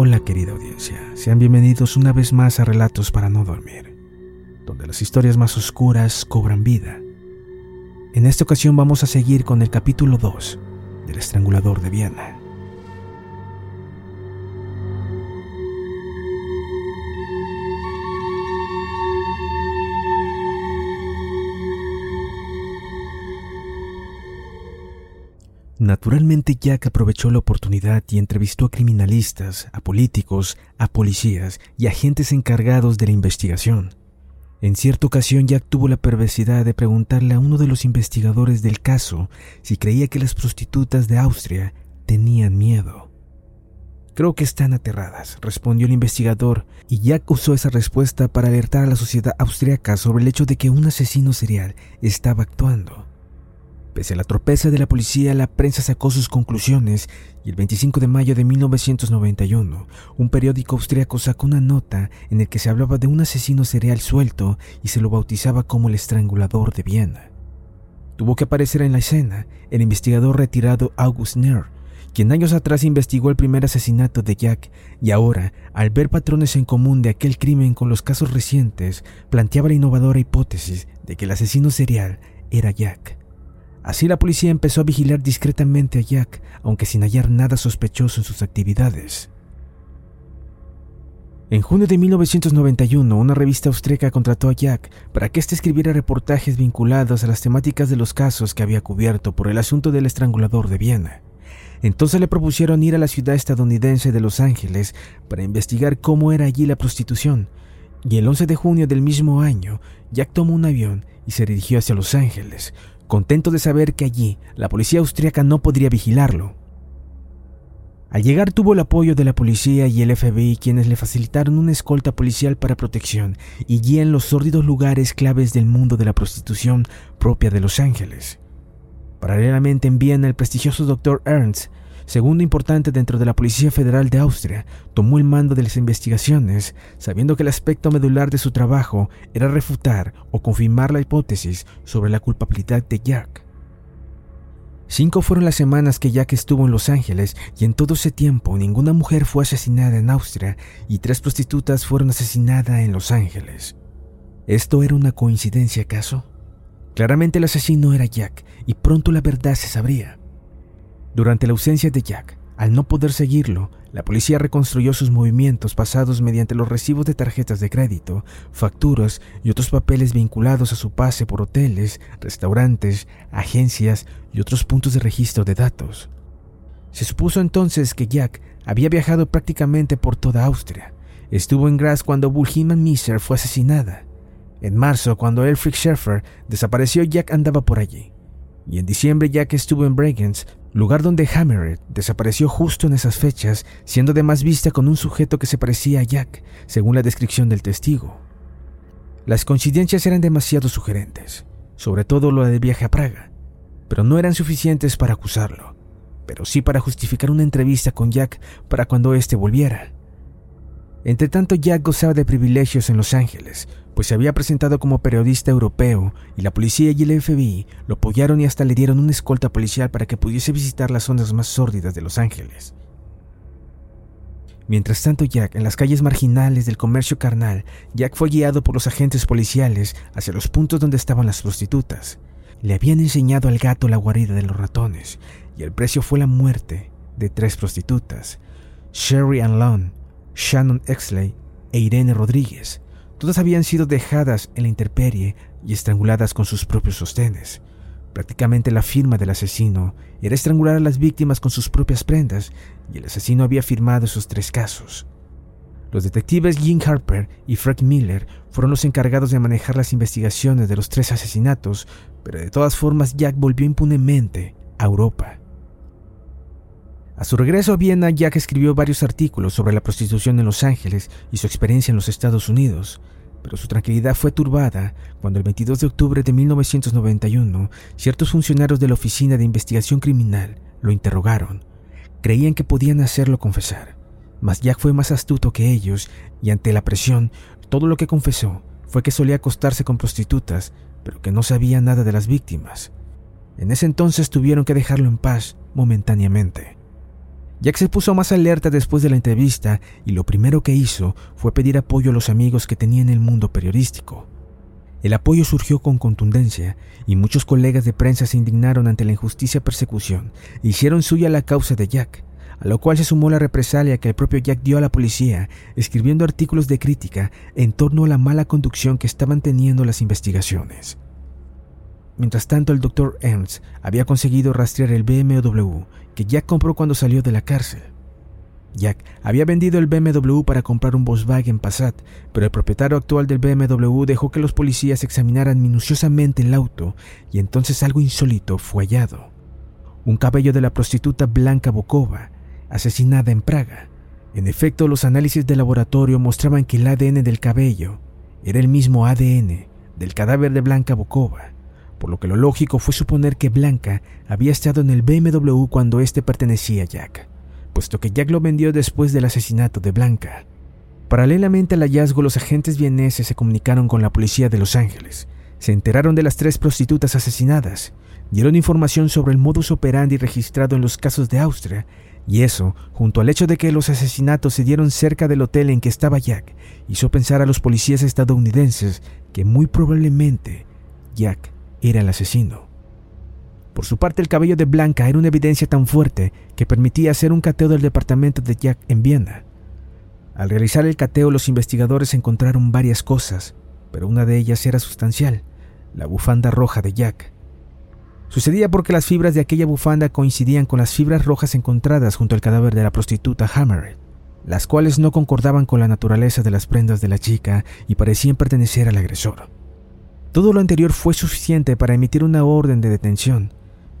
Hola querida audiencia, sean bienvenidos una vez más a Relatos para no dormir, donde las historias más oscuras cobran vida. En esta ocasión vamos a seguir con el capítulo 2 del Estrangulador de Viena. Naturalmente Jack aprovechó la oportunidad y entrevistó a criminalistas, a políticos, a policías y agentes encargados de la investigación. En cierta ocasión Jack tuvo la perversidad de preguntarle a uno de los investigadores del caso si creía que las prostitutas de Austria tenían miedo. Creo que están aterradas, respondió el investigador, y Jack usó esa respuesta para alertar a la sociedad austriaca sobre el hecho de que un asesino serial estaba actuando. Pese a la tropeza de la policía, la prensa sacó sus conclusiones y el 25 de mayo de 1991, un periódico austriaco sacó una nota en el que se hablaba de un asesino serial suelto y se lo bautizaba como el estrangulador de Viena. Tuvo que aparecer en la escena el investigador retirado August Nehr, quien años atrás investigó el primer asesinato de Jack y ahora, al ver patrones en común de aquel crimen con los casos recientes, planteaba la innovadora hipótesis de que el asesino serial era Jack. Así la policía empezó a vigilar discretamente a Jack, aunque sin hallar nada sospechoso en sus actividades. En junio de 1991, una revista austríaca contrató a Jack para que éste escribiera reportajes vinculados a las temáticas de los casos que había cubierto por el asunto del estrangulador de Viena. Entonces le propusieron ir a la ciudad estadounidense de Los Ángeles para investigar cómo era allí la prostitución, y el 11 de junio del mismo año, Jack tomó un avión y se dirigió hacia Los Ángeles, contento de saber que allí la policía austríaca no podría vigilarlo. Al llegar tuvo el apoyo de la policía y el FBI quienes le facilitaron una escolta policial para protección y guía en los sórdidos lugares claves del mundo de la prostitución propia de Los Ángeles. Paralelamente en Viena el prestigioso Dr. Ernst segundo importante dentro de la Policía Federal de Austria, tomó el mando de las investigaciones, sabiendo que el aspecto medular de su trabajo era refutar o confirmar la hipótesis sobre la culpabilidad de Jack. Cinco fueron las semanas que Jack estuvo en Los Ángeles y en todo ese tiempo ninguna mujer fue asesinada en Austria y tres prostitutas fueron asesinadas en Los Ángeles. ¿Esto era una coincidencia acaso? Claramente el asesino era Jack y pronto la verdad se sabría. Durante la ausencia de Jack, al no poder seguirlo, la policía reconstruyó sus movimientos pasados mediante los recibos de tarjetas de crédito, facturas y otros papeles vinculados a su pase por hoteles, restaurantes, agencias y otros puntos de registro de datos. Se supuso entonces que Jack había viajado prácticamente por toda Austria. Estuvo en Graz cuando Bulhiman Miser fue asesinada. En marzo, cuando Elfric Schaeffer desapareció, Jack andaba por allí. Y en diciembre, Jack estuvo en Bregenz lugar donde Hammered desapareció justo en esas fechas, siendo además vista con un sujeto que se parecía a Jack, según la descripción del testigo. Las coincidencias eran demasiado sugerentes, sobre todo lo del viaje a Praga, pero no eran suficientes para acusarlo, pero sí para justificar una entrevista con Jack para cuando éste volviera. Entretanto, Jack gozaba de privilegios en Los Ángeles, pues se había presentado como periodista europeo y la policía y el FBI lo apoyaron y hasta le dieron una escolta policial para que pudiese visitar las zonas más sórdidas de Los Ángeles. Mientras tanto, Jack, en las calles marginales del comercio carnal, Jack fue guiado por los agentes policiales hacia los puntos donde estaban las prostitutas. Le habían enseñado al gato la guarida de los ratones, y el precio fue la muerte de tres prostitutas, Sherry Ann Lone, Shannon Exley e Irene Rodríguez, Todas habían sido dejadas en la intemperie y estranguladas con sus propios sostenes. Prácticamente la firma del asesino era estrangular a las víctimas con sus propias prendas, y el asesino había firmado esos tres casos. Los detectives Jim Harper y Frank Miller fueron los encargados de manejar las investigaciones de los tres asesinatos, pero de todas formas Jack volvió impunemente a Europa. A su regreso a Viena, Jack escribió varios artículos sobre la prostitución en Los Ángeles y su experiencia en los Estados Unidos, pero su tranquilidad fue turbada cuando el 22 de octubre de 1991 ciertos funcionarios de la Oficina de Investigación Criminal lo interrogaron. Creían que podían hacerlo confesar, mas Jack fue más astuto que ellos y ante la presión, todo lo que confesó fue que solía acostarse con prostitutas, pero que no sabía nada de las víctimas. En ese entonces tuvieron que dejarlo en paz momentáneamente. Jack se puso más alerta después de la entrevista y lo primero que hizo fue pedir apoyo a los amigos que tenía en el mundo periodístico. El apoyo surgió con contundencia y muchos colegas de prensa se indignaron ante la injusticia persecución e hicieron suya la causa de Jack, a lo cual se sumó la represalia que el propio Jack dio a la policía, escribiendo artículos de crítica en torno a la mala conducción que estaban teniendo las investigaciones. Mientras tanto, el Dr. Ernst había conseguido rastrear el BMW que Jack compró cuando salió de la cárcel. Jack había vendido el BMW para comprar un Volkswagen Passat, pero el propietario actual del BMW dejó que los policías examinaran minuciosamente el auto y entonces algo insólito fue hallado. Un cabello de la prostituta Blanca Bokova, asesinada en Praga. En efecto, los análisis de laboratorio mostraban que el ADN del cabello era el mismo ADN del cadáver de Blanca Bokova por lo que lo lógico fue suponer que Blanca había estado en el BMW cuando éste pertenecía a Jack, puesto que Jack lo vendió después del asesinato de Blanca. Paralelamente al hallazgo, los agentes vieneses se comunicaron con la policía de Los Ángeles, se enteraron de las tres prostitutas asesinadas, dieron información sobre el modus operandi registrado en los casos de Austria, y eso, junto al hecho de que los asesinatos se dieron cerca del hotel en que estaba Jack, hizo pensar a los policías estadounidenses que muy probablemente Jack era el asesino. Por su parte, el cabello de Blanca era una evidencia tan fuerte que permitía hacer un cateo del departamento de Jack en Viena. Al realizar el cateo, los investigadores encontraron varias cosas, pero una de ellas era sustancial, la bufanda roja de Jack. Sucedía porque las fibras de aquella bufanda coincidían con las fibras rojas encontradas junto al cadáver de la prostituta Hammer, las cuales no concordaban con la naturaleza de las prendas de la chica y parecían pertenecer al agresor. Todo lo anterior fue suficiente para emitir una orden de detención.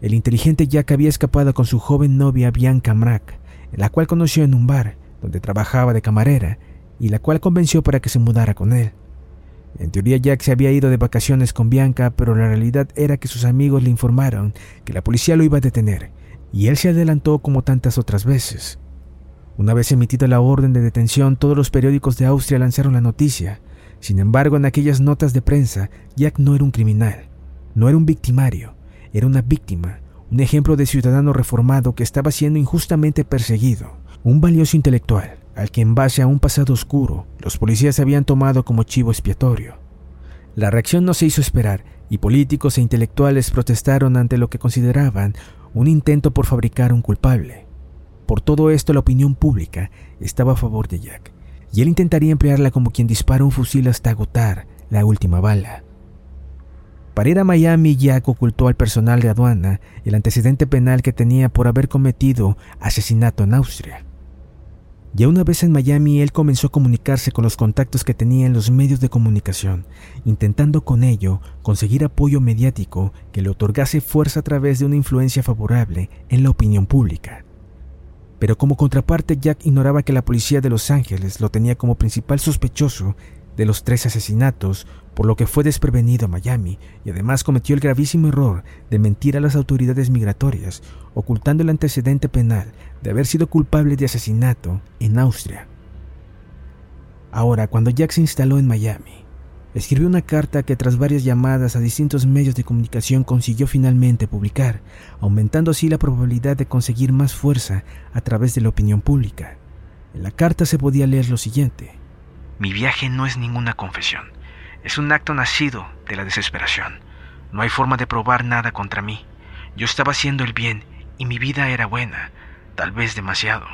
El inteligente Jack había escapado con su joven novia Bianca Mrak, la cual conoció en un bar, donde trabajaba de camarera, y la cual convenció para que se mudara con él. En teoría Jack se había ido de vacaciones con Bianca, pero la realidad era que sus amigos le informaron que la policía lo iba a detener, y él se adelantó como tantas otras veces. Una vez emitida la orden de detención, todos los periódicos de Austria lanzaron la noticia, sin embargo, en aquellas notas de prensa, Jack no era un criminal, no era un victimario, era una víctima, un ejemplo de ciudadano reformado que estaba siendo injustamente perseguido, un valioso intelectual al que en base a un pasado oscuro los policías habían tomado como chivo expiatorio. La reacción no se hizo esperar y políticos e intelectuales protestaron ante lo que consideraban un intento por fabricar un culpable. Por todo esto la opinión pública estaba a favor de Jack y él intentaría emplearla como quien dispara un fusil hasta agotar la última bala. Para ir a Miami, Jack ocultó al personal de aduana el antecedente penal que tenía por haber cometido asesinato en Austria. Ya una vez en Miami, él comenzó a comunicarse con los contactos que tenía en los medios de comunicación, intentando con ello conseguir apoyo mediático que le otorgase fuerza a través de una influencia favorable en la opinión pública. Pero como contraparte, Jack ignoraba que la policía de Los Ángeles lo tenía como principal sospechoso de los tres asesinatos, por lo que fue desprevenido a Miami y además cometió el gravísimo error de mentir a las autoridades migratorias, ocultando el antecedente penal de haber sido culpable de asesinato en Austria. Ahora, cuando Jack se instaló en Miami, Escribió una carta que tras varias llamadas a distintos medios de comunicación consiguió finalmente publicar, aumentando así la probabilidad de conseguir más fuerza a través de la opinión pública. En la carta se podía leer lo siguiente. Mi viaje no es ninguna confesión, es un acto nacido de la desesperación. No hay forma de probar nada contra mí. Yo estaba haciendo el bien y mi vida era buena, tal vez demasiado.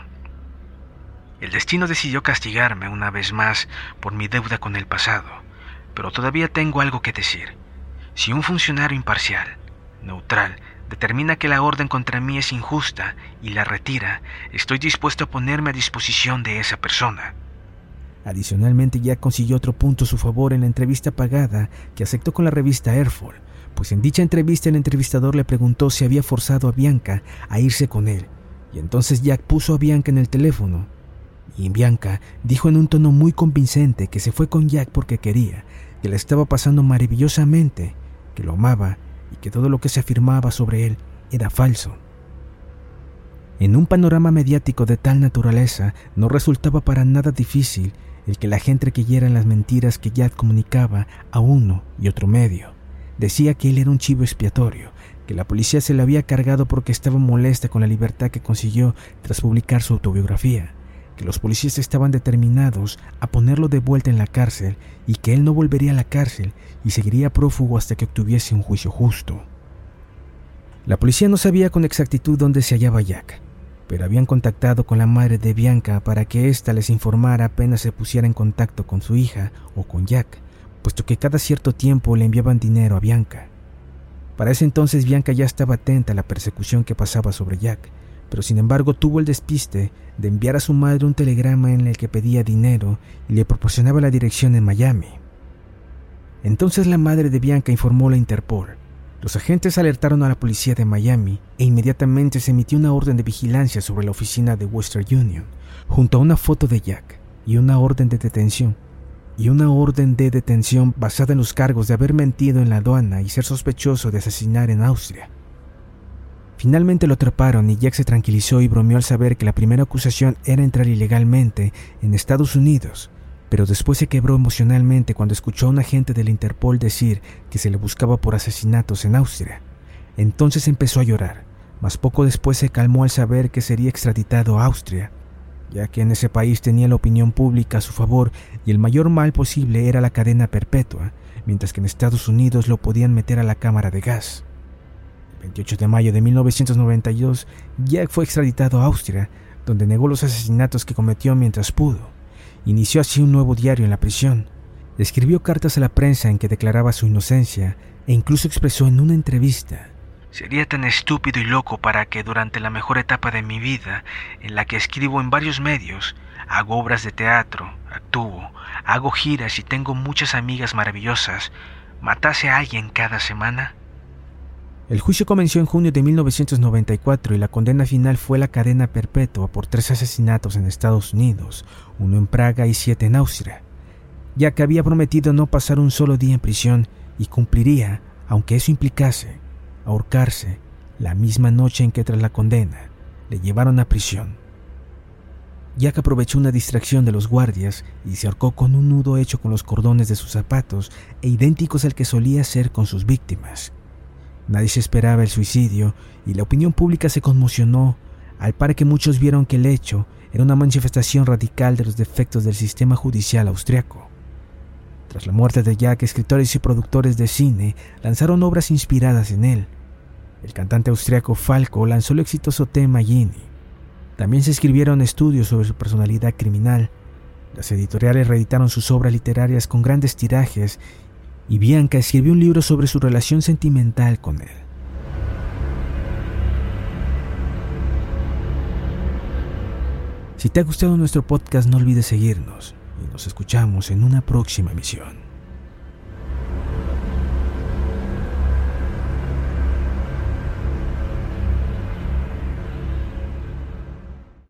El destino decidió castigarme una vez más por mi deuda con el pasado, pero todavía tengo algo que decir. Si un funcionario imparcial, neutral, determina que la orden contra mí es injusta y la retira, estoy dispuesto a ponerme a disposición de esa persona. Adicionalmente, Jack consiguió otro punto a su favor en la entrevista pagada que aceptó con la revista Airfall, pues en dicha entrevista el entrevistador le preguntó si había forzado a Bianca a irse con él, y entonces Jack puso a Bianca en el teléfono. Y Bianca dijo en un tono muy convincente que se fue con Jack porque quería, que la estaba pasando maravillosamente, que lo amaba y que todo lo que se afirmaba sobre él era falso. En un panorama mediático de tal naturaleza, no resultaba para nada difícil el que la gente creyera en las mentiras que Jack comunicaba a uno y otro medio. Decía que él era un chivo expiatorio, que la policía se le había cargado porque estaba molesta con la libertad que consiguió tras publicar su autobiografía, que los policías estaban determinados a ponerlo de vuelta en la cárcel y que él no volvería a la cárcel y seguiría prófugo hasta que obtuviese un juicio justo. La policía no sabía con exactitud dónde se hallaba Jack, pero habían contactado con la madre de Bianca para que ésta les informara apenas se pusiera en contacto con su hija o con Jack, puesto que cada cierto tiempo le enviaban dinero a Bianca. Para ese entonces Bianca ya estaba atenta a la persecución que pasaba sobre Jack, pero sin embargo tuvo el despiste de enviar a su madre un telegrama en el que pedía dinero y le proporcionaba la dirección en Miami. Entonces la madre de Bianca informó a la Interpol. Los agentes alertaron a la policía de Miami e inmediatamente se emitió una orden de vigilancia sobre la oficina de Western Union, junto a una foto de Jack y una orden de detención y una orden de detención basada en los cargos de haber mentido en la aduana y ser sospechoso de asesinar en Austria. Finalmente lo atraparon y Jack se tranquilizó y bromeó al saber que la primera acusación era entrar ilegalmente en Estados Unidos, pero después se quebró emocionalmente cuando escuchó a un agente del Interpol decir que se le buscaba por asesinatos en Austria. Entonces empezó a llorar, mas poco después se calmó al saber que sería extraditado a Austria ya que en ese país tenía la opinión pública a su favor y el mayor mal posible era la cadena perpetua, mientras que en Estados Unidos lo podían meter a la cámara de gas. El 28 de mayo de 1992, Jack fue extraditado a Austria, donde negó los asesinatos que cometió mientras pudo. Inició así un nuevo diario en la prisión. Escribió cartas a la prensa en que declaraba su inocencia e incluso expresó en una entrevista Sería tan estúpido y loco para que durante la mejor etapa de mi vida, en la que escribo en varios medios, hago obras de teatro, actúo, hago giras y tengo muchas amigas maravillosas, matase a alguien cada semana. El juicio comenzó en junio de 1994 y la condena final fue la cadena perpetua por tres asesinatos en Estados Unidos, uno en Praga y siete en Austria, ya que había prometido no pasar un solo día en prisión y cumpliría, aunque eso implicase ahorcarse la misma noche en que tras la condena le llevaron a prisión. Jack aprovechó una distracción de los guardias y se ahorcó con un nudo hecho con los cordones de sus zapatos e idénticos al que solía hacer con sus víctimas. Nadie se esperaba el suicidio y la opinión pública se conmocionó al par que muchos vieron que el hecho era una manifestación radical de los defectos del sistema judicial austriaco. Tras la muerte de Jack, escritores y productores de cine lanzaron obras inspiradas en él, el cantante austriaco Falco lanzó el exitoso tema Ginny. También se escribieron estudios sobre su personalidad criminal. Las editoriales reeditaron sus obras literarias con grandes tirajes y Bianca escribió un libro sobre su relación sentimental con él. Si te ha gustado nuestro podcast no olvides seguirnos y nos escuchamos en una próxima emisión.